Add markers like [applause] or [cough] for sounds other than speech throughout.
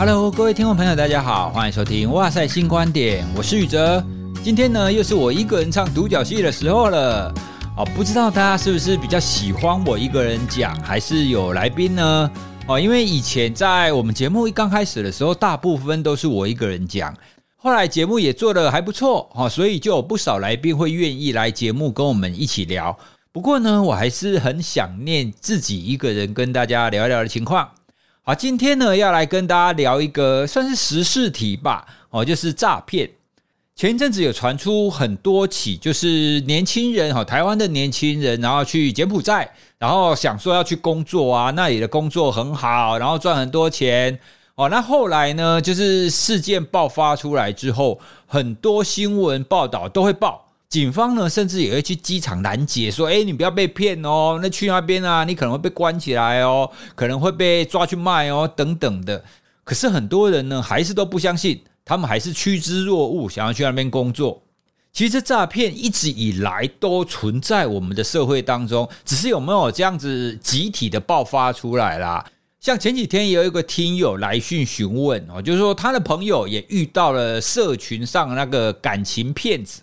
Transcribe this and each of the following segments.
Hello，各位听众朋友，大家好，欢迎收听《哇塞新观点》，我是宇哲。今天呢，又是我一个人唱独角戏的时候了。哦，不知道大家是不是比较喜欢我一个人讲，还是有来宾呢？哦，因为以前在我们节目一刚开始的时候，大部分都是我一个人讲。后来节目也做得还不错，哈，所以就有不少来宾会愿意来节目跟我们一起聊。不过呢，我还是很想念自己一个人跟大家聊一聊的情况。好，今天呢要来跟大家聊一个算是时事题吧，哦，就是诈骗。前一阵子有传出很多起，就是年轻人哈，台湾的年轻人，然后去柬埔寨，然后想说要去工作啊，那里的工作很好，然后赚很多钱。哦，那后来呢？就是事件爆发出来之后，很多新闻报道都会报，警方呢甚至也会去机场拦截，说：“哎，你不要被骗哦，那去那边啊，你可能会被关起来哦，可能会被抓去卖哦，等等的。”可是很多人呢，还是都不相信，他们还是趋之若鹜，想要去那边工作。其实诈骗一直以来都存在我们的社会当中，只是有没有这样子集体的爆发出来啦？像前几天也有一个听友来讯询问哦，就是说他的朋友也遇到了社群上那个感情骗子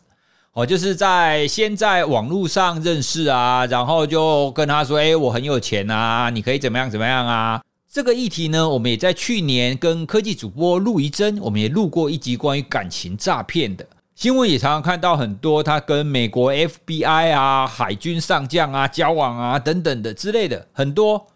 哦，就是在先在网络上认识啊，然后就跟他说：“哎，我很有钱啊，你可以怎么样怎么样啊。”这个议题呢，我们也在去年跟科技主播陆怡珍，我们也录过一集关于感情诈骗的新闻，也常常看到很多他跟美国 FBI 啊、海军上将啊交往啊等等的之类的很多。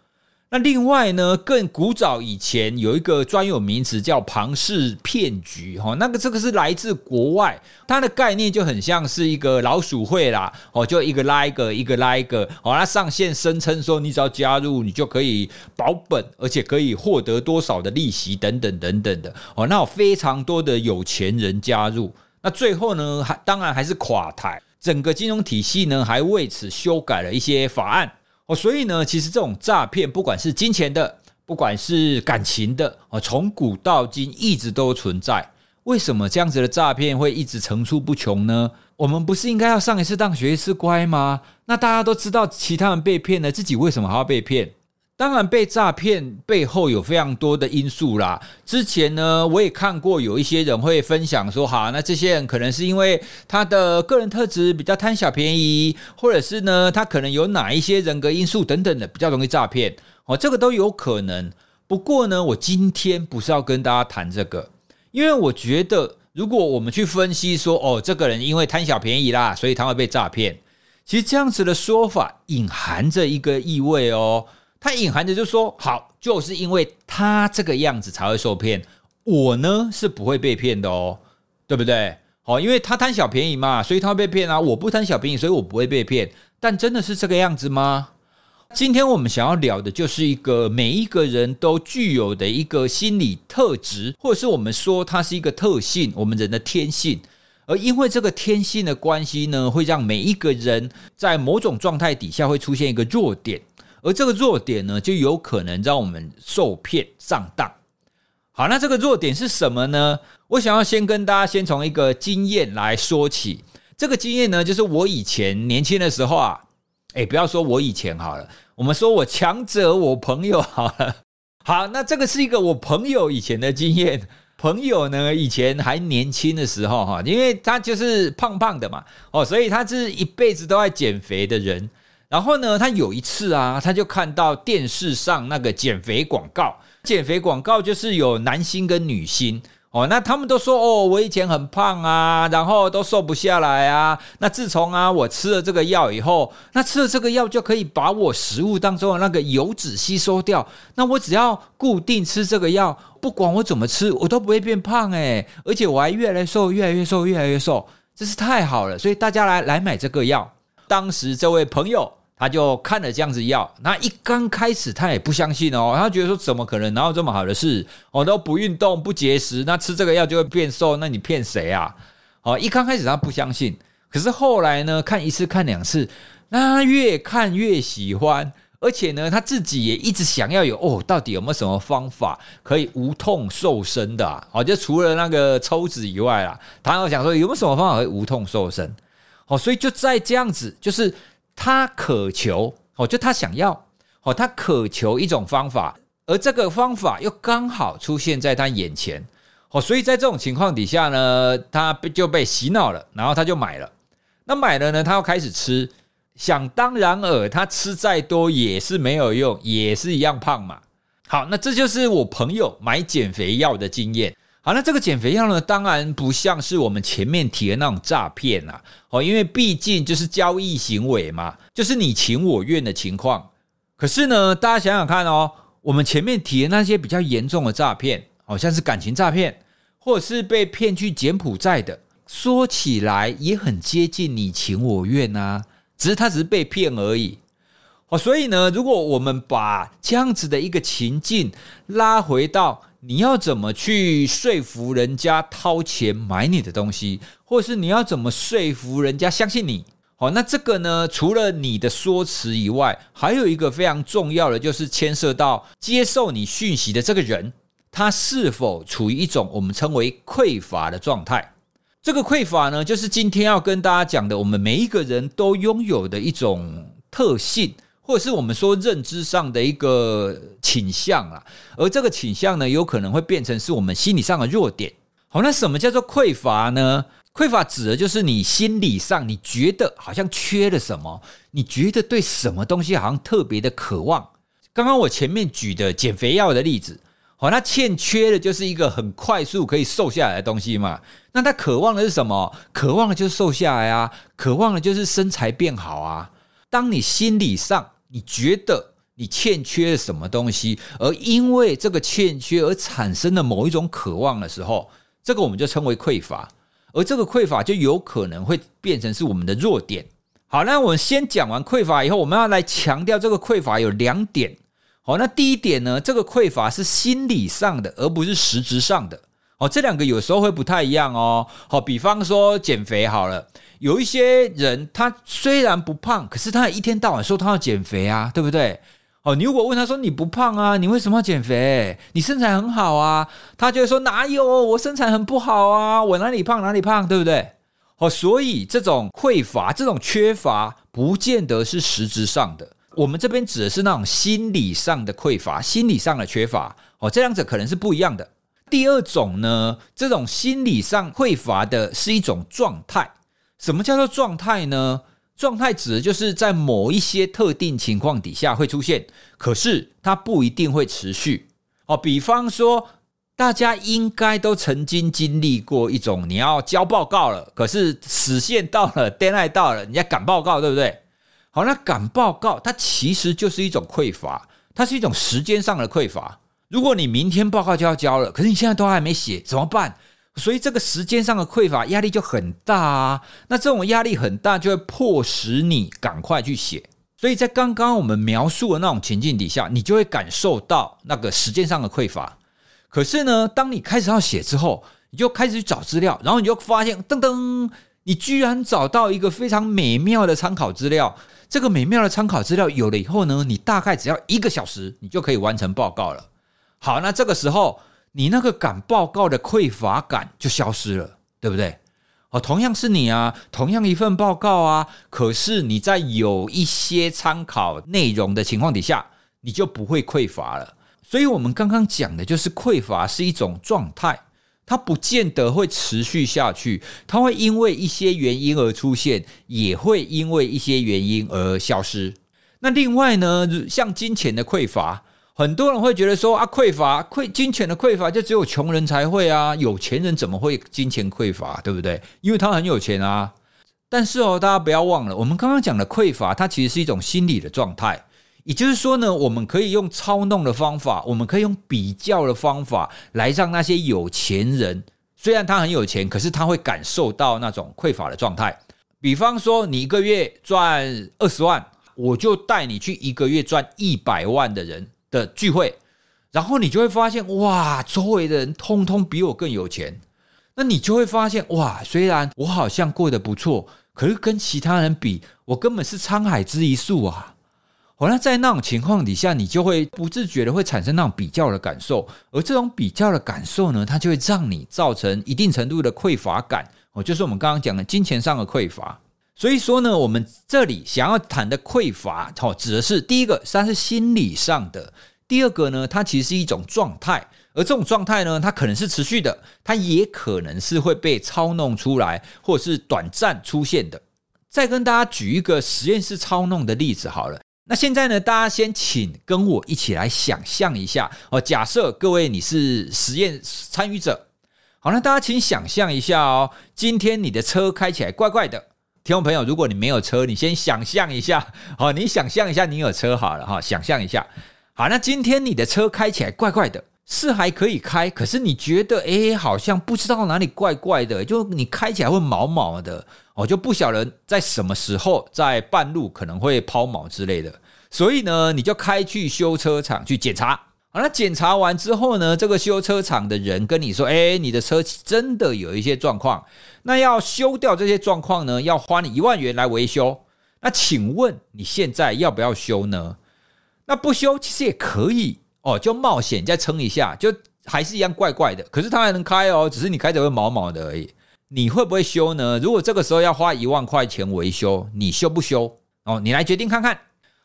那另外呢，更古早以前有一个专有名词叫庞氏骗局，哈，那个这个是来自国外，它的概念就很像是一个老鼠会啦，哦，就一个拉一个，一个拉一个，哦，它上线声称说你只要加入，你就可以保本，而且可以获得多少的利息等等等等的，哦，那有非常多的有钱人加入，那最后呢，还当然还是垮台，整个金融体系呢还为此修改了一些法案。哦，所以呢，其实这种诈骗，不管是金钱的，不管是感情的，哦，从古到今一直都存在。为什么这样子的诈骗会一直层出不穷呢？我们不是应该要上一次当学一次乖吗？那大家都知道其他人被骗了，自己为什么还要被骗？当然，被诈骗背后有非常多的因素啦。之前呢，我也看过有一些人会分享说，哈，那这些人可能是因为他的个人特质比较贪小便宜，或者是呢，他可能有哪一些人格因素等等的，比较容易诈骗。哦，这个都有可能。不过呢，我今天不是要跟大家谈这个，因为我觉得，如果我们去分析说，哦，这个人因为贪小便宜啦，所以他会被诈骗。其实这样子的说法隐含着一个意味哦。他隐含着就说：“好，就是因为他这个样子才会受骗，我呢是不会被骗的哦，对不对？好，因为他贪小便宜嘛，所以他会被骗啊。我不贪小便宜，所以我不会被骗。但真的是这个样子吗？今天我们想要聊的就是一个每一个人都具有的一个心理特质，或者是我们说它是一个特性，我们人的天性。而因为这个天性的关系呢，会让每一个人在某种状态底下会出现一个弱点。”而这个弱点呢，就有可能让我们受骗上当。好，那这个弱点是什么呢？我想要先跟大家先从一个经验来说起。这个经验呢，就是我以前年轻的时候啊，诶，不要说我以前好了，我们说我强者我朋友好了。[laughs] 好，那这个是一个我朋友以前的经验。朋友呢，以前还年轻的时候哈，因为他就是胖胖的嘛，哦，所以他是一辈子都在减肥的人。然后呢，他有一次啊，他就看到电视上那个减肥广告，减肥广告就是有男星跟女星哦，那他们都说哦，我以前很胖啊，然后都瘦不下来啊。那自从啊我吃了这个药以后，那吃了这个药就可以把我食物当中的那个油脂吸收掉。那我只要固定吃这个药，不管我怎么吃，我都不会变胖诶，而且我还越来越瘦，越来越瘦，越来越瘦，真是太好了。所以大家来来买这个药。当时这位朋友。他就看了这样子药，那一刚开始他也不相信哦，他觉得说怎么可能，哪有这么好的事？哦，都不运动不节食，那吃这个药就会变瘦？那你骗谁啊？哦，一刚开始他不相信，可是后来呢，看一次看两次，那他越看越喜欢，而且呢，他自己也一直想要有哦，到底有没有什么方法可以无痛瘦身的啊？哦，就除了那个抽脂以外啊，他要想说有没有什么方法可以无痛瘦身？哦，所以就在这样子，就是。他渴求哦，就他想要哦，他渴求一种方法，而这个方法又刚好出现在他眼前，哦，所以在这种情况底下呢，他就被洗脑了，然后他就买了。那买了呢，他要开始吃，想当然尔，他吃再多也是没有用，也是一样胖嘛。好，那这就是我朋友买减肥药的经验。好，那这个减肥药呢，当然不像是我们前面提的那种诈骗啊，哦，因为毕竟就是交易行为嘛，就是你情我愿的情况。可是呢，大家想想看哦，我们前面提的那些比较严重的诈骗，好像是感情诈骗，或者是被骗去柬埔寨的，说起来也很接近你情我愿啊，只是他只是被骗而已。哦，所以呢，如果我们把这样子的一个情境拉回到。你要怎么去说服人家掏钱买你的东西，或者是你要怎么说服人家相信你？好，那这个呢，除了你的说辞以外，还有一个非常重要的，就是牵涉到接受你讯息的这个人，他是否处于一种我们称为匮乏的状态。这个匮乏呢，就是今天要跟大家讲的，我们每一个人都拥有的一种特性。或者是我们说认知上的一个倾向啦，而这个倾向呢，有可能会变成是我们心理上的弱点。好，那什么叫做匮乏呢？匮乏指的就是你心理上你觉得好像缺了什么，你觉得对什么东西好像特别的渴望。刚刚我前面举的减肥药的例子，好，那欠缺的就是一个很快速可以瘦下来的东西嘛。那他渴望的是什么？渴望的就是瘦下来啊，渴望的就是身材变好啊。当你心理上你觉得你欠缺了什么东西，而因为这个欠缺而产生的某一种渴望的时候，这个我们就称为匮乏，而这个匮乏就有可能会变成是我们的弱点。好，那我们先讲完匮乏以后，我们要来强调这个匮乏有两点。好，那第一点呢，这个匮乏是心理上的，而不是实质上的。哦，这两个有时候会不太一样哦。好，比方说减肥好了。有一些人，他虽然不胖，可是他一天到晚说他要减肥啊，对不对？哦，你如果问他说你不胖啊，你为什么要减肥？你身材很好啊，他就会说哪有，我身材很不好啊，我哪里胖哪里胖，对不对？哦，所以这种匮乏、这种缺乏，不见得是实质上的。我们这边指的是那种心理上的匮乏、心理上的缺乏。哦，这两者可能是不一样的。第二种呢，这种心理上匮乏的是一种状态。什么叫做状态呢？状态指的就是在某一些特定情况底下会出现，可是它不一定会持续。哦，比方说，大家应该都曾经经历过一种，你要交报告了，可是时限到了，deadline 到了，你要赶报告，对不对？好，那赶报告它其实就是一种匮乏，它是一种时间上的匮乏。如果你明天报告就要交了，可是你现在都还没写，怎么办？所以这个时间上的匮乏压力就很大啊，那这种压力很大，就会迫使你赶快去写。所以在刚刚我们描述的那种情境底下，你就会感受到那个时间上的匮乏。可是呢，当你开始要写之后，你就开始去找资料，然后你就发现，噔噔，你居然找到一个非常美妙的参考资料。这个美妙的参考资料有了以后呢，你大概只要一个小时，你就可以完成报告了。好，那这个时候。你那个敢报告的匮乏感就消失了，对不对？哦，同样是你啊，同样一份报告啊，可是你在有一些参考内容的情况底下，你就不会匮乏了。所以，我们刚刚讲的就是匮乏是一种状态，它不见得会持续下去，它会因为一些原因而出现，也会因为一些原因而消失。那另外呢，像金钱的匮乏。很多人会觉得说啊，匮乏、匮金钱的匮乏，就只有穷人才会啊，有钱人怎么会金钱匮乏？对不对？因为他很有钱啊。但是哦，大家不要忘了，我们刚刚讲的匮乏，它其实是一种心理的状态。也就是说呢，我们可以用操弄的方法，我们可以用比较的方法，来让那些有钱人，虽然他很有钱，可是他会感受到那种匮乏的状态。比方说，你一个月赚二十万，我就带你去一个月赚一百万的人的聚会，然后你就会发现，哇，周围的人通通比我更有钱。那你就会发现，哇，虽然我好像过得不错，可是跟其他人比，我根本是沧海之一粟啊。好，那在那种情况底下，你就会不自觉的会产生那种比较的感受，而这种比较的感受呢，它就会让你造成一定程度的匮乏感。哦，就是我们刚刚讲的金钱上的匮乏。所以说呢，我们这里想要谈的匮乏，哦，指的是第一个，它是心理上的。第二个呢，它其实是一种状态，而这种状态呢，它可能是持续的，它也可能是会被操弄出来，或者是短暂出现的。再跟大家举一个实验室操弄的例子好了。那现在呢，大家先请跟我一起来想象一下哦。假设各位你是实验参与者，好，那大家请想象一下哦。今天你的车开起来怪怪的，听众朋友，如果你没有车，你先想象一下，好，[laughs] 你想象一下你有车好了哈，想象一下。好，那今天你的车开起来怪怪的，是还可以开，可是你觉得诶，好像不知道哪里怪怪的，就你开起来会毛毛的。哦，就不晓得在什么时候在半路可能会抛锚之类的，所以呢，你就开去修车厂去检查。好，那检查完之后呢，这个修车厂的人跟你说：“哎，你的车真的有一些状况，那要修掉这些状况呢，要花你一万元来维修。那请问你现在要不要修呢？那不修其实也可以哦，就冒险再撑一下，就还是一样怪怪的，可是它还能开哦，只是你开着会毛毛的而已。”你会不会修呢？如果这个时候要花一万块钱维修，你修不修？哦，你来决定看看。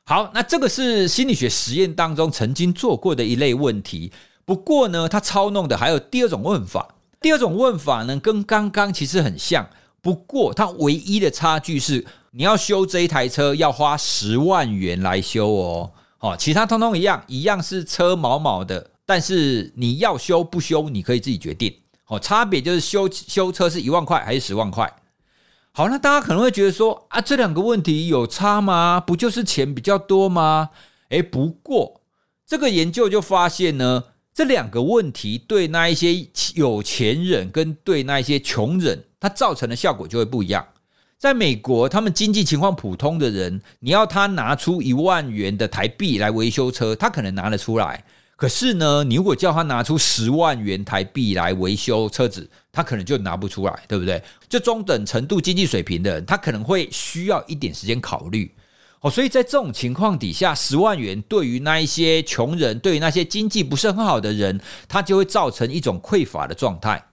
好，那这个是心理学实验当中曾经做过的一类问题。不过呢，他操弄的还有第二种问法。第二种问法呢，跟刚刚其实很像。不过它唯一的差距是，你要修这一台车要花十万元来修哦。哦，其他通通一样，一样是车毛毛的，但是你要修不修，你可以自己决定。哦，差别就是修修车是一万块还是十万块？好，那大家可能会觉得说啊，这两个问题有差吗？不就是钱比较多吗？诶，不过这个研究就发现呢，这两个问题对那一些有钱人跟对那一些穷人，它造成的效果就会不一样。在美国，他们经济情况普通的人，你要他拿出一万元的台币来维修车，他可能拿得出来。可是呢，你如果叫他拿出十万元台币来维修车子，他可能就拿不出来，对不对？就中等程度经济水平的人，他可能会需要一点时间考虑。哦，所以在这种情况底下，十万元对于那一些穷人，对于那些经济不是很好的人，他就会造成一种匮乏的状态。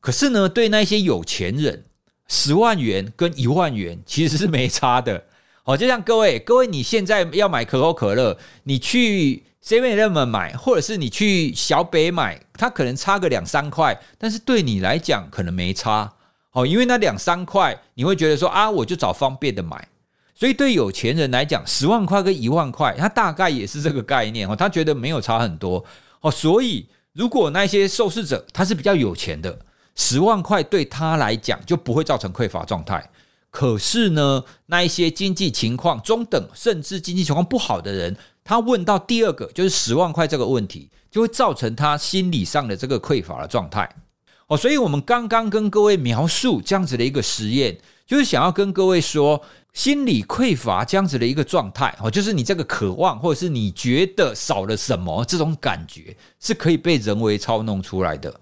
可是呢，对那些有钱人，十万元跟一万元其实是没差的。哦，就像各位，各位你现在要买可口可乐，你去。7-Eleven 买，或者是你去小北买，它可能差个两三块，但是对你来讲可能没差哦，因为那两三块你会觉得说啊，我就找方便的买。所以对有钱人来讲，十万块跟一万块，他大概也是这个概念哦，他觉得没有差很多哦。所以如果那些受试者他是比较有钱的，十万块对他来讲就不会造成匮乏状态。可是呢，那一些经济情况中等甚至经济情况不好的人，他问到第二个就是十万块这个问题，就会造成他心理上的这个匮乏的状态哦。所以，我们刚刚跟各位描述这样子的一个实验，就是想要跟各位说，心理匮乏这样子的一个状态哦，就是你这个渴望或者是你觉得少了什么这种感觉，是可以被人为操弄出来的。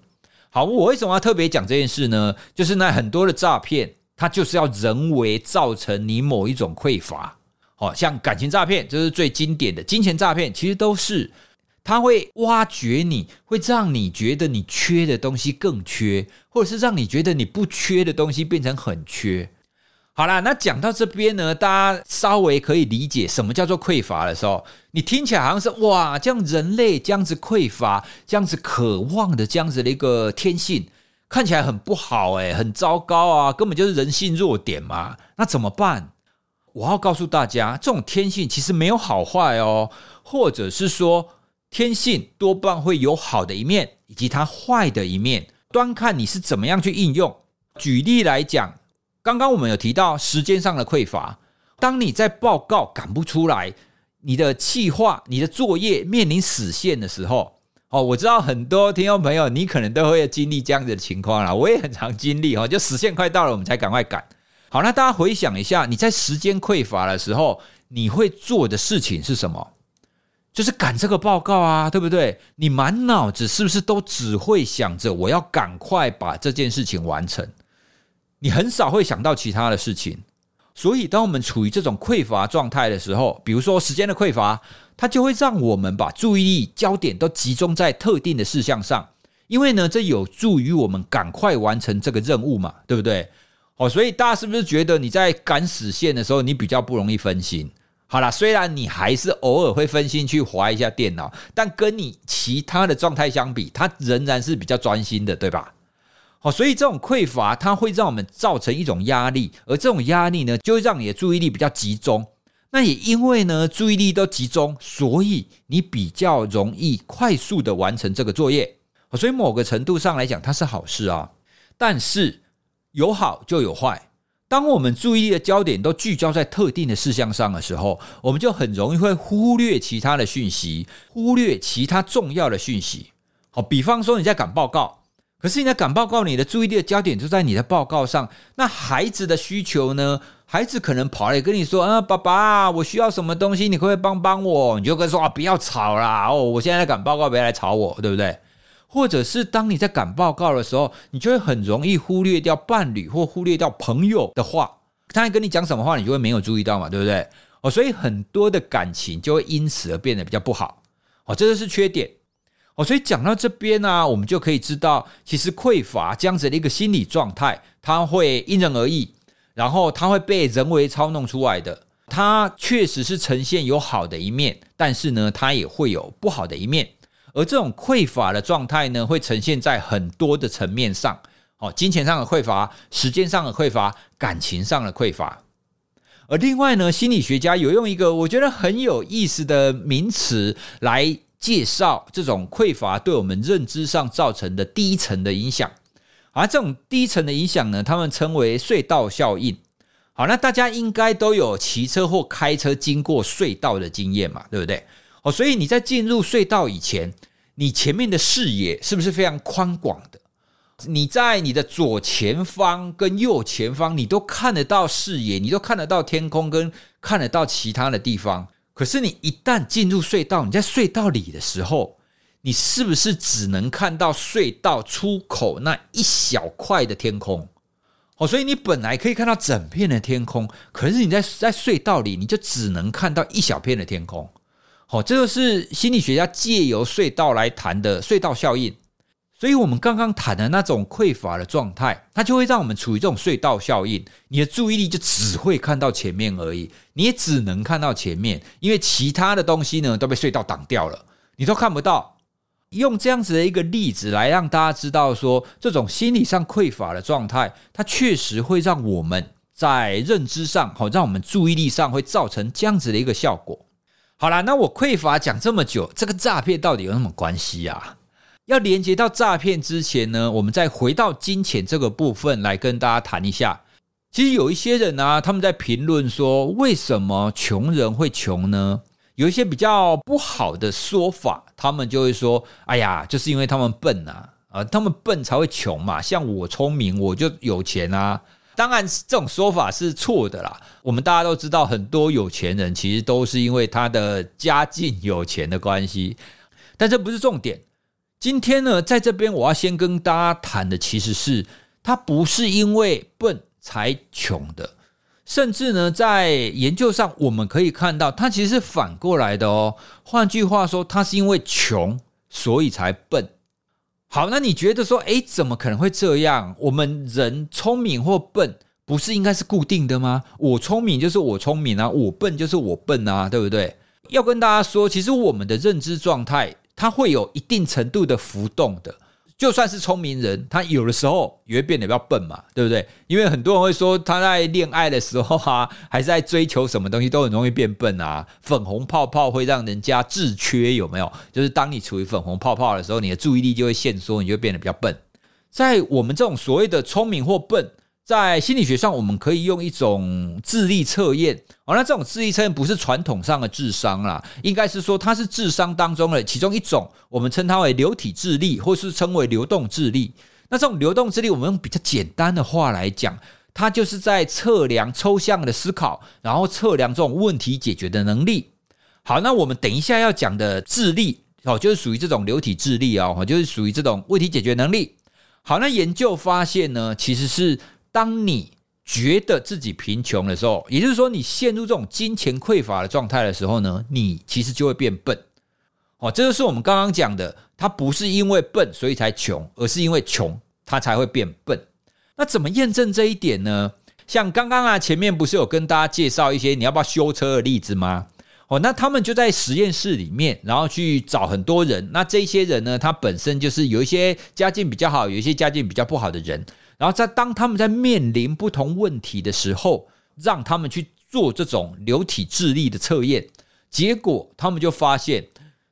好，我为什么要特别讲这件事呢？就是那很多的诈骗，它就是要人为造成你某一种匮乏。好像感情诈骗，这是最经典的金钱诈骗，其实都是他会挖掘你，会让你觉得你缺的东西更缺，或者是让你觉得你不缺的东西变成很缺。好啦，那讲到这边呢，大家稍微可以理解什么叫做匮乏的时候，你听起来好像是哇，这样人类这样子匮乏，这样子渴望的这样子的一个天性，看起来很不好诶，很糟糕啊，根本就是人性弱点嘛，那怎么办？我要告诉大家，这种天性其实没有好坏哦，或者是说，天性多半会有好的一面，以及它坏的一面，端看你是怎么样去应用。举例来讲，刚刚我们有提到时间上的匮乏，当你在报告赶不出来，你的计划、你的作业面临死线的时候，哦，我知道很多听众朋友，你可能都会经历这样子的情况啦，我也很常经历哦，就时限快到了，我们才赶快赶。好，那大家回想一下，你在时间匮乏的时候，你会做的事情是什么？就是赶这个报告啊，对不对？你满脑子是不是都只会想着我要赶快把这件事情完成？你很少会想到其他的事情。所以，当我们处于这种匮乏状态的时候，比如说时间的匮乏，它就会让我们把注意力焦点都集中在特定的事项上，因为呢，这有助于我们赶快完成这个任务嘛，对不对？哦，所以大家是不是觉得你在赶死线的时候，你比较不容易分心？好啦，虽然你还是偶尔会分心去划一下电脑，但跟你其他的状态相比，它仍然是比较专心的，对吧？好，所以这种匮乏，它会让我们造成一种压力，而这种压力呢，就会让你的注意力比较集中。那也因为呢，注意力都集中，所以你比较容易快速的完成这个作业。所以某个程度上来讲，它是好事啊。但是有好就有坏。当我们注意力的焦点都聚焦在特定的事项上的时候，我们就很容易会忽略其他的讯息，忽略其他重要的讯息。好，比方说你在赶报告，可是你在赶报告，你的注意力的焦点就在你的报告上。那孩子的需求呢？孩子可能跑来跟你说：“啊，爸爸，我需要什么东西，你可不可以帮帮我？”你就跟说：“啊，不要吵啦！哦，我现在在赶报告，别来吵我，对不对？”或者是当你在赶报告的时候，你就会很容易忽略掉伴侣或忽略掉朋友的话，他跟你讲什么话，你就会没有注意到嘛，对不对？哦，所以很多的感情就会因此而变得比较不好。哦，这就是缺点。哦，所以讲到这边呢，我们就可以知道，其实匮乏这样子的一个心理状态，它会因人而异，然后它会被人为操弄出来的。它确实是呈现有好的一面，但是呢，它也会有不好的一面。而这种匮乏的状态呢，会呈现在很多的层面上，哦，金钱上的匮乏，时间上的匮乏，感情上的匮乏。而另外呢，心理学家有用一个我觉得很有意思的名词来介绍这种匮乏对我们认知上造成的第一层的影响。而这种第一层的影响呢，他们称为隧道效应。好，那大家应该都有骑车或开车经过隧道的经验嘛，对不对？哦，所以你在进入隧道以前，你前面的视野是不是非常宽广的？你在你的左前方跟右前方，你都看得到视野，你都看得到天空，跟看得到其他的地方。可是你一旦进入隧道，你在隧道里的时候，你是不是只能看到隧道出口那一小块的天空？哦，所以你本来可以看到整片的天空，可是你在在隧道里，你就只能看到一小片的天空。好，这就是心理学家借由隧道来谈的隧道效应。所以，我们刚刚谈的那种匮乏的状态，它就会让我们处于这种隧道效应。你的注意力就只会看到前面而已，你也只能看到前面，因为其他的东西呢都被隧道挡掉了，你都看不到。用这样子的一个例子来让大家知道说，这种心理上匮乏的状态，它确实会让我们在认知上，好，让我们注意力上会造成这样子的一个效果。好啦，那我匮乏讲这么久，这个诈骗到底有什么关系啊？要连接到诈骗之前呢，我们再回到金钱这个部分来跟大家谈一下。其实有一些人啊，他们在评论说，为什么穷人会穷呢？有一些比较不好的说法，他们就会说：“哎呀，就是因为他们笨啊，啊，他们笨才会穷嘛。像我聪明，我就有钱啊。”当然，这种说法是错的啦。我们大家都知道，很多有钱人其实都是因为他的家境有钱的关系，但这不是重点。今天呢，在这边我要先跟大家谈的，其实是他不是因为笨才穷的，甚至呢，在研究上我们可以看到，他其实是反过来的哦。换句话说，他是因为穷，所以才笨。好，那你觉得说，诶，怎么可能会这样？我们人聪明或笨，不是应该是固定的吗？我聪明就是我聪明啊，我笨就是我笨啊，对不对？要跟大家说，其实我们的认知状态，它会有一定程度的浮动的。就算是聪明人，他有的时候也会变得比较笨嘛，对不对？因为很多人会说他在恋爱的时候啊，[laughs] 还是在追求什么东西，都很容易变笨啊。粉红泡泡会让人家自缺，有没有？就是当你处于粉红泡泡的时候，你的注意力就会限缩，你就变得比较笨。在我们这种所谓的聪明或笨。在心理学上，我们可以用一种智力测验哦。那这种智力测验不是传统上的智商啦，应该是说它是智商当中的其中一种，我们称它为流体智力，或是称为流动智力。那这种流动智力，我们用比较简单的话来讲，它就是在测量抽象的思考，然后测量这种问题解决的能力。好，那我们等一下要讲的智力哦，就是属于这种流体智力哦，就是属于这种问题解决能力。好，那研究发现呢，其实是。当你觉得自己贫穷的时候，也就是说你陷入这种金钱匮乏的状态的时候呢，你其实就会变笨。哦，这就是我们刚刚讲的，他不是因为笨所以才穷，而是因为穷他才会变笨。那怎么验证这一点呢？像刚刚啊，前面不是有跟大家介绍一些你要不要修车的例子吗？哦，那他们就在实验室里面，然后去找很多人。那这些人呢，他本身就是有一些家境比较好，有一些家境比较不好的人。然后在当他们在面临不同问题的时候，让他们去做这种流体智力的测验。结果他们就发现，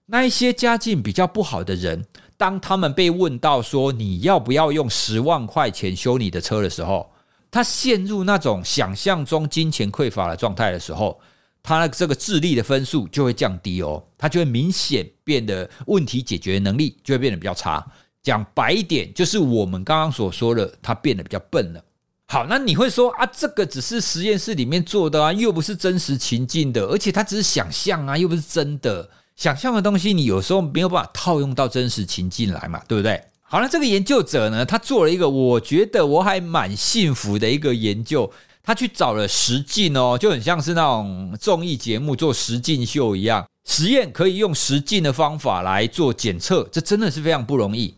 那一些家境比较不好的人，当他们被问到说你要不要用十万块钱修你的车的时候，他陷入那种想象中金钱匮乏的状态的时候。他这个智力的分数就会降低哦，他就会明显变得问题解决能力就会变得比较差。讲白一点，就是我们刚刚所说的，他变得比较笨了。好，那你会说啊，这个只是实验室里面做的啊，又不是真实情境的，而且它只是想象啊，又不是真的。想象的东西，你有时候没有办法套用到真实情境来嘛，对不对？好，那这个研究者呢，他做了一个我觉得我还蛮幸福的一个研究。他去找了实境哦，就很像是那种综艺节目做实境秀一样，实验可以用实境的方法来做检测，这真的是非常不容易。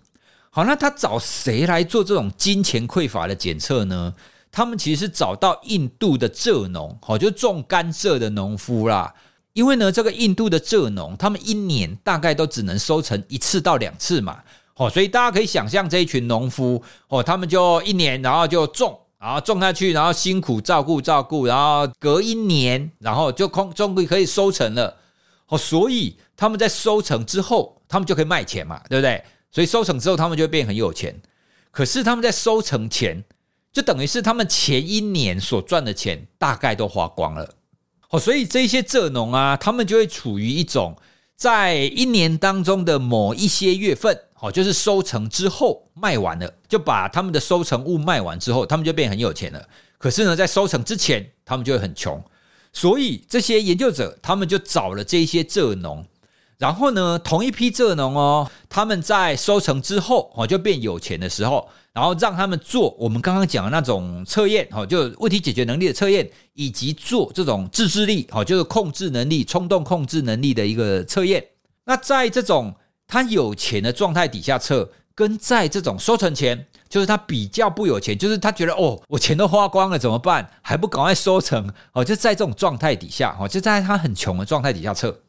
好，那他找谁来做这种金钱匮乏的检测呢？他们其实是找到印度的蔗农，好，就种甘蔗的农夫啦。因为呢，这个印度的蔗农，他们一年大概都只能收成一次到两次嘛，哦，所以大家可以想象这一群农夫，哦，他们就一年然后就种。然后种下去，然后辛苦照顾照顾，然后隔一年，然后就空终于可以收成了。哦，所以他们在收成之后，他们就可以卖钱嘛，对不对？所以收成之后，他们就会变很有钱。可是他们在收成前，就等于是他们前一年所赚的钱大概都花光了。哦，所以这些蔗农啊，他们就会处于一种在一年当中的某一些月份。好，就是收成之后卖完了，就把他们的收成物卖完之后，他们就变很有钱了。可是呢，在收成之前，他们就会很穷。所以这些研究者，他们就找了这些蔗农，然后呢，同一批蔗农哦，他们在收成之后哦，就变有钱的时候，然后让他们做我们刚刚讲的那种测验，哦，就问题解决能力的测验，以及做这种自制力，哦，就是控制能力、冲动控制能力的一个测验。那在这种他有钱的状态底下测，跟在这种收成前，就是他比较不有钱，就是他觉得哦，我钱都花光了怎么办？还不赶快收成哦？就在这种状态底下哦，就在他很穷的状态底下测，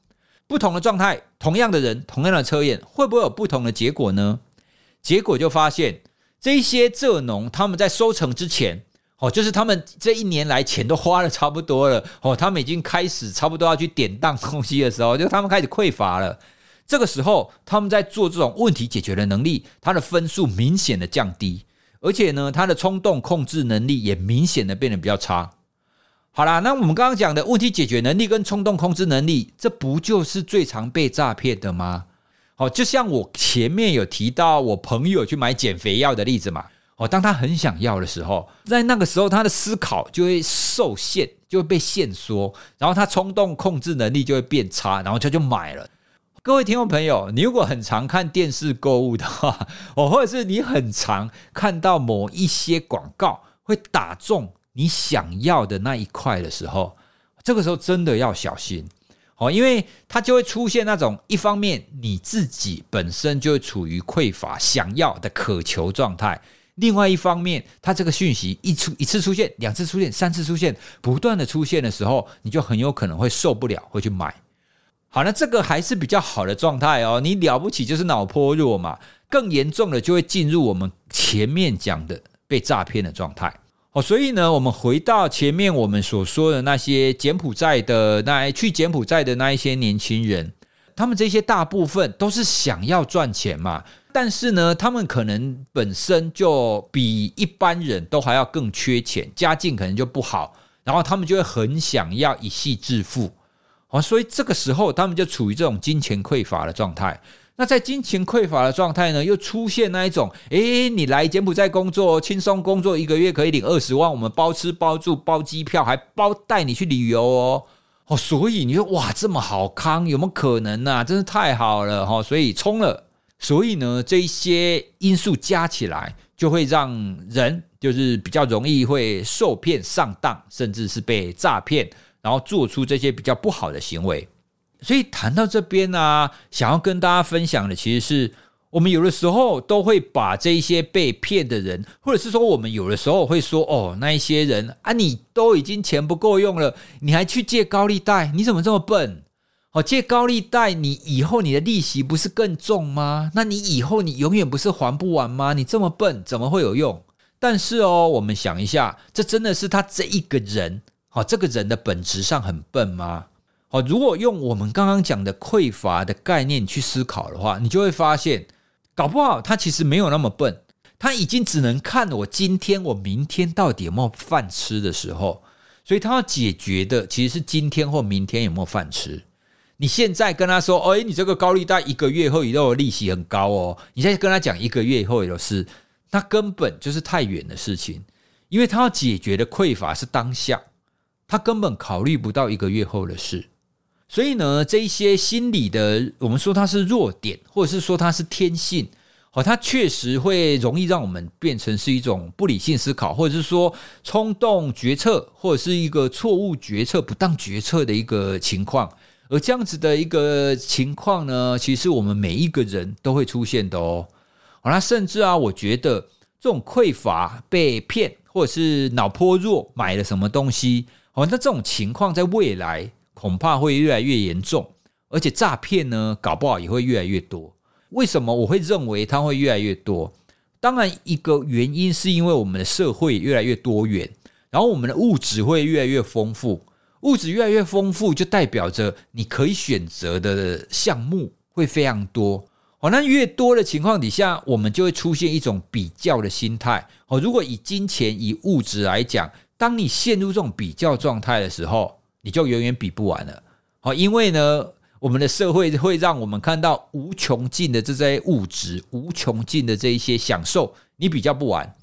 不同的状态，同样的人，同样的测验，会不会有不同的结果呢？结果就发现，这些蔗农他们在收成之前哦，就是他们这一年来钱都花了差不多了哦，他们已经开始差不多要去典当东西的时候，就他们开始匮乏了。这个时候，他们在做这种问题解决的能力，他的分数明显的降低，而且呢，他的冲动控制能力也明显的变得比较差。好啦，那我们刚刚讲的问题解决能力跟冲动控制能力，这不就是最常被诈骗的吗？好，就像我前面有提到我朋友去买减肥药的例子嘛。哦，当他很想要的时候，在那个时候，他的思考就会受限，就会被限缩，然后他冲动控制能力就会变差，然后他就买了。各位听众朋友，你如果很常看电视购物的话，[laughs] 哦，或者是你很常看到某一些广告会打中你想要的那一块的时候，这个时候真的要小心哦，因为它就会出现那种一方面你自己本身就会处于匮乏、想要的渴求状态，另外一方面，它这个讯息一出一次出现、两次出现、三次出现，不断的出现的时候，你就很有可能会受不了，会去买。好，那这个还是比较好的状态哦。你了不起就是脑波弱嘛，更严重的就会进入我们前面讲的被诈骗的状态。所以呢，我们回到前面我们所说的那些柬埔寨的那去柬埔寨的那一些年轻人，他们这些大部分都是想要赚钱嘛，但是呢，他们可能本身就比一般人都还要更缺钱，家境可能就不好，然后他们就会很想要一夕致富。哦，所以这个时候他们就处于这种金钱匮乏的状态。那在金钱匮乏的状态呢，又出现那一种，诶，你来柬埔寨工作，轻松工作一个月可以领二十万，我们包吃包住包机票，还包带你去旅游哦。哦，所以你说哇，这么好康，有没有可能啊？真是太好了哈！所以冲了。所以呢，这一些因素加起来，就会让人就是比较容易会受骗上当，甚至是被诈骗。然后做出这些比较不好的行为，所以谈到这边呢，想要跟大家分享的其实是我们有的时候都会把这一些被骗的人，或者是说我们有的时候会说，哦，那一些人啊，你都已经钱不够用了，你还去借高利贷，你怎么这么笨？哦，借高利贷，你以后你的利息不是更重吗？那你以后你永远不是还不完吗？你这么笨，怎么会有用？但是哦，我们想一下，这真的是他这一个人，哦，这个人的本质上很笨吗？哦，如果用我们刚刚讲的匮乏的概念去思考的话，你就会发现。搞不好他其实没有那么笨，他已经只能看我今天、我明天到底有没有饭吃的时候，所以他要解决的其实是今天或明天有没有饭吃。你现在跟他说：“哎，你这个高利贷一个月后以后利息很高哦。”你现在跟他讲一个月以后的事，那根本就是太远的事情，因为他要解决的匮乏是当下，他根本考虑不到一个月后的事。所以呢，这一些心理的，我们说它是弱点，或者是说它是天性，哦，它确实会容易让我们变成是一种不理性思考，或者是说冲动决策，或者是一个错误决策、不当决策的一个情况。而这样子的一个情况呢，其实我们每一个人都会出现的哦。好，那甚至啊，我觉得这种匮乏、被骗，或者是脑波弱买了什么东西，哦，那这种情况在未来。恐怕会越来越严重，而且诈骗呢，搞不好也会越来越多。为什么我会认为它会越来越多？当然，一个原因是因为我们的社会越来越多元，然后我们的物质会越来越丰富。物质越来越丰富，就代表着你可以选择的项目会非常多。哦，那越多的情况底下，我们就会出现一种比较的心态。哦，如果以金钱、以物质来讲，当你陷入这种比较状态的时候，你就永远比不完了，好，因为呢，我们的社会会让我们看到无穷尽的这些物质，无穷尽的这一些享受，你比较不完。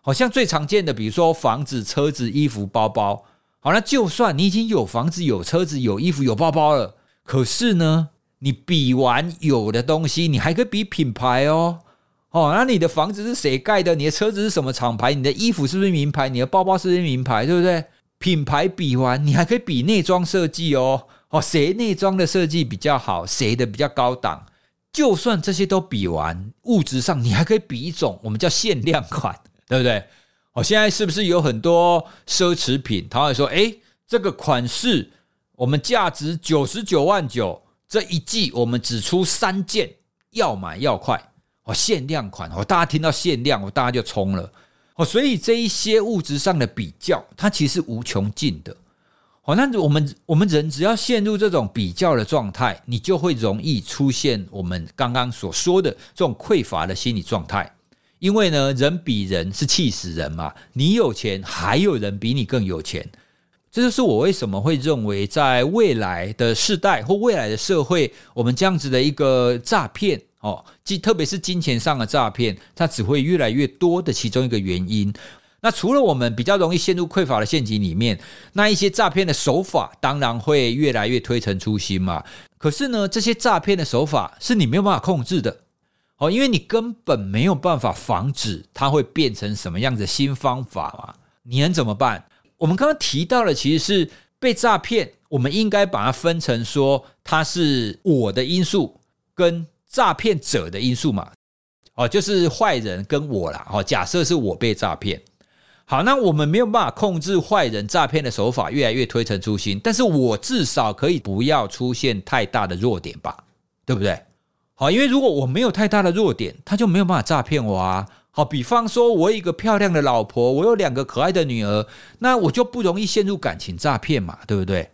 好像最常见的，比如说房子、车子、衣服、包包。好，那就算你已经有房子、有车子、有衣服、有包包了，可是呢，你比完有的东西，你还可以比品牌哦。哦，那你的房子是谁盖的？你的车子是什么厂牌？你的衣服是不是名牌？你的包包是不是名牌？对不对？品牌比完，你还可以比内装设计哦，哦，谁内装的设计比较好，谁的比较高档？就算这些都比完，物质上你还可以比一种我们叫限量款，[laughs] 对不对？哦，现在是不是有很多奢侈品？他会说，诶，这个款式我们价值九十九万九，这一季我们只出三件，要买要快哦，限量款哦，大家听到限量，我，大家就冲了。哦，所以这一些物质上的比较，它其实无穷尽的。好，那我们我们人只要陷入这种比较的状态，你就会容易出现我们刚刚所说的这种匮乏的心理状态。因为呢，人比人是气死人嘛，你有钱，还有人比你更有钱。这就是我为什么会认为，在未来的世代或未来的社会，我们这样子的一个诈骗。哦，即特别是金钱上的诈骗，它只会越来越多的其中一个原因。那除了我们比较容易陷入匮乏的陷阱里面，那一些诈骗的手法当然会越来越推陈出新嘛。可是呢，这些诈骗的手法是你没有办法控制的，哦，因为你根本没有办法防止它会变成什么样的新方法嘛。你能怎么办？我们刚刚提到的其实是被诈骗，我们应该把它分成说，它是我的因素跟。诈骗者的因素嘛，哦，就是坏人跟我啦。哦，假设是我被诈骗，好，那我们没有办法控制坏人诈骗的手法越来越推陈出新，但是我至少可以不要出现太大的弱点吧，对不对？好，因为如果我没有太大的弱点，他就没有办法诈骗我啊。好，比方说我有一个漂亮的老婆，我有两个可爱的女儿，那我就不容易陷入感情诈骗嘛，对不对？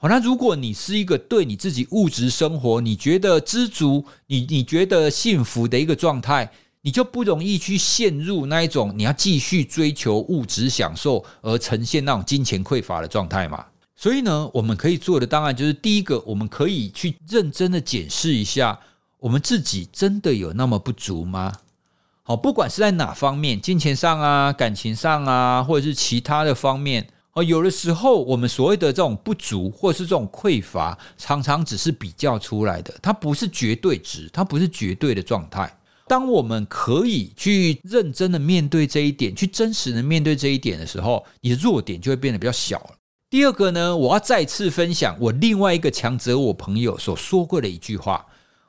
好，那如果你是一个对你自己物质生活你觉得知足，你你觉得幸福的一个状态，你就不容易去陷入那一种你要继续追求物质享受而呈现那种金钱匮乏的状态嘛。所以呢，我们可以做的当然就是第一个，我们可以去认真的检视一下，我们自己真的有那么不足吗？好，不管是在哪方面，金钱上啊，感情上啊，或者是其他的方面。有的时候，我们所谓的这种不足，或是这种匮乏，常常只是比较出来的，它不是绝对值，它不是绝对的状态。当我们可以去认真的面对这一点，去真实的面对这一点的时候，你的弱点就会变得比较小了。第二个呢，我要再次分享我另外一个强者我朋友所说过的一句话。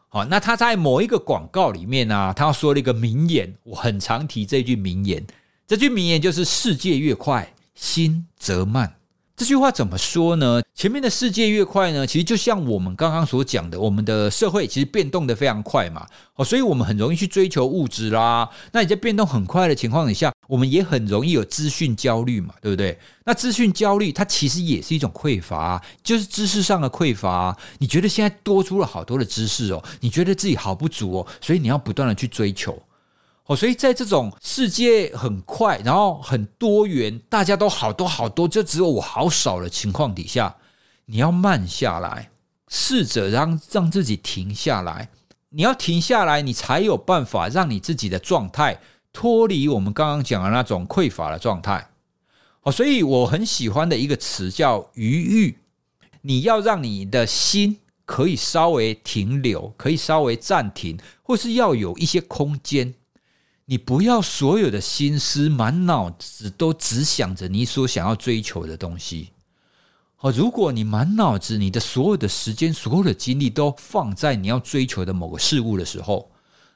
好，那他在某一个广告里面呢、啊，他说了一个名言，我很常提这句名言。这句名言就是“世界越快，心则慢”。这句话怎么说呢？前面的世界越快呢，其实就像我们刚刚所讲的，我们的社会其实变动得非常快嘛，哦，所以我们很容易去追求物质啦。那你在变动很快的情况底下，我们也很容易有资讯焦虑嘛，对不对？那资讯焦虑它其实也是一种匮乏，就是知识上的匮乏。你觉得现在多出了好多的知识哦，你觉得自己好不足哦，所以你要不断的去追求。哦，所以在这种世界很快，然后很多元，大家都好多好多，就只有我好少的情况底下，你要慢下来，试着让让自己停下来。你要停下来，你才有办法让你自己的状态脱离我们刚刚讲的那种匮乏的状态。哦，所以我很喜欢的一个词叫余裕。你要让你的心可以稍微停留，可以稍微暂停，或是要有一些空间。你不要所有的心思满脑子都只想着你所想要追求的东西。好，如果你满脑子你的所有的时间、所有的精力都放在你要追求的某个事物的时候，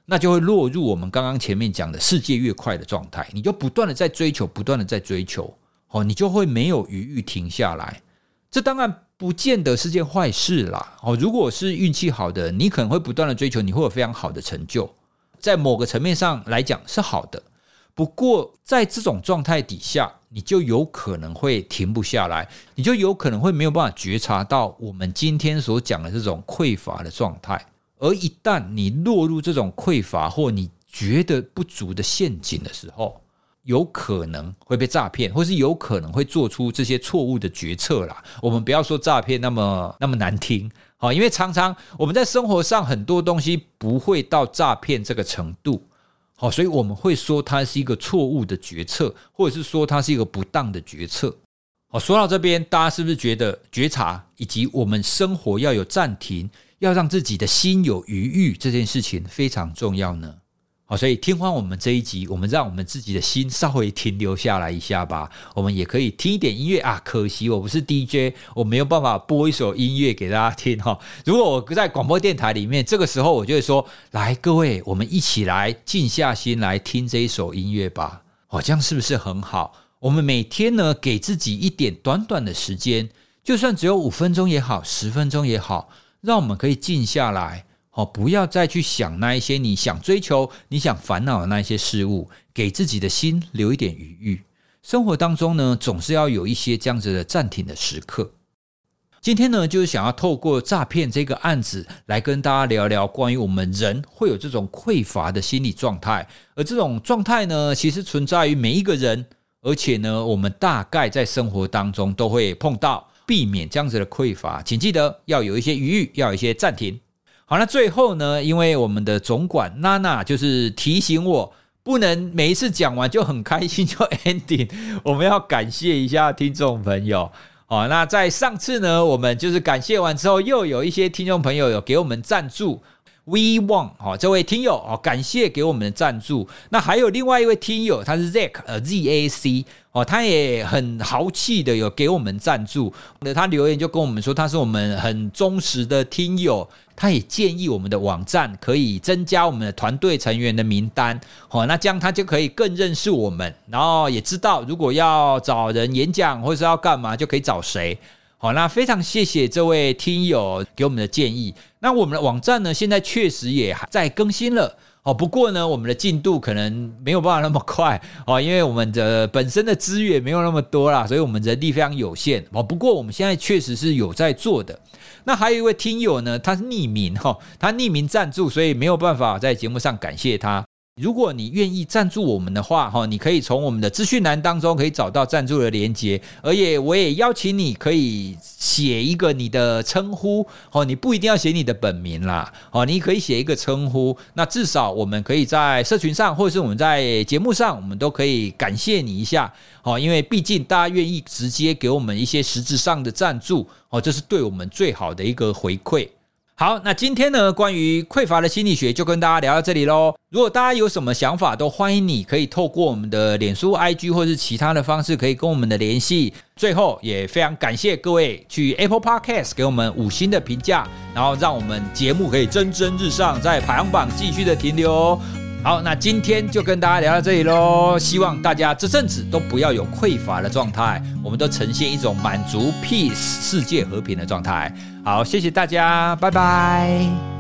那就会落入我们刚刚前面讲的世界越快的状态。你就不断的在追求，不断的在追求，哦，你就会没有余裕停下来。这当然不见得是件坏事啦。哦，如果是运气好的，你可能会不断的追求，你会有非常好的成就。在某个层面上来讲是好的，不过在这种状态底下，你就有可能会停不下来，你就有可能会没有办法觉察到我们今天所讲的这种匮乏的状态。而一旦你落入这种匮乏或你觉得不足的陷阱的时候，有可能会被诈骗，或是有可能会做出这些错误的决策啦。我们不要说诈骗那么那么难听。好，因为常常我们在生活上很多东西不会到诈骗这个程度，好，所以我们会说它是一个错误的决策，或者是说它是一个不当的决策。好，说到这边，大家是不是觉得觉察以及我们生活要有暂停，要让自己的心有余裕这件事情非常重要呢？所以听完我们这一集，我们让我们自己的心稍微停留下来一下吧。我们也可以听一点音乐啊。可惜我不是 DJ，我没有办法播一首音乐给大家听哈。如果我在广播电台里面，这个时候我就会说：来，各位，我们一起来静下心来听这一首音乐吧。哦，这样是不是很好？我们每天呢，给自己一点短短的时间，就算只有五分钟也好，十分钟也好，让我们可以静下来。哦，不要再去想那一些你想追求、你想烦恼的那一些事物，给自己的心留一点余裕。生活当中呢，总是要有一些这样子的暂停的时刻。今天呢，就是想要透过诈骗这个案子来跟大家聊聊关于我们人会有这种匮乏的心理状态，而这种状态呢，其实存在于每一个人，而且呢，我们大概在生活当中都会碰到。避免这样子的匮乏，请记得要有一些余裕，要有一些暂停。好，那最后呢，因为我们的总管娜娜就是提醒我，不能每一次讲完就很开心就 [laughs] ending，我们要感谢一下听众朋友。好，那在上次呢，我们就是感谢完之后，又有一些听众朋友有给我们赞助。We want 好，这位听友哦，感谢给我们的赞助。那还有另外一位听友，他是 Zack 呃 Z A C 哦，他也很豪气的有给我们赞助。那他留言就跟我们说，他是我们很忠实的听友。他也建议我们的网站可以增加我们的团队成员的名单。好，那这样他就可以更认识我们，然后也知道如果要找人演讲或者是要干嘛，就可以找谁。好，那非常谢谢这位听友给我们的建议。那我们的网站呢，现在确实也还在更新了。哦，不过呢，我们的进度可能没有办法那么快 [laughs] 哦，因为我们的本身的资源没有那么多啦，所以我们人力非常有限。哦，不过我们现在确实是有在做的。那还有一位听友呢，他是匿名哈，他匿名赞助，所以没有办法在节目上感谢他。如果你愿意赞助我们的话，哈，你可以从我们的资讯栏当中可以找到赞助的连接，而且我也邀请你可以写一个你的称呼，哦，你不一定要写你的本名啦，哦，你可以写一个称呼，那至少我们可以在社群上，或者是我们在节目上，我们都可以感谢你一下，哦，因为毕竟大家愿意直接给我们一些实质上的赞助，哦，这是对我们最好的一个回馈。好，那今天呢，关于匮乏的心理学就跟大家聊到这里喽。如果大家有什么想法，都欢迎你可以透过我们的脸书、IG 或是其他的方式，可以跟我们的联系。最后，也非常感谢各位去 Apple Podcast 给我们五星的评价，然后让我们节目可以蒸蒸日上，在排行榜继续的停留。好，那今天就跟大家聊到这里喽。希望大家这阵子都不要有匮乏的状态，我们都呈现一种满足、peace、世界和平的状态。好，谢谢大家，拜拜。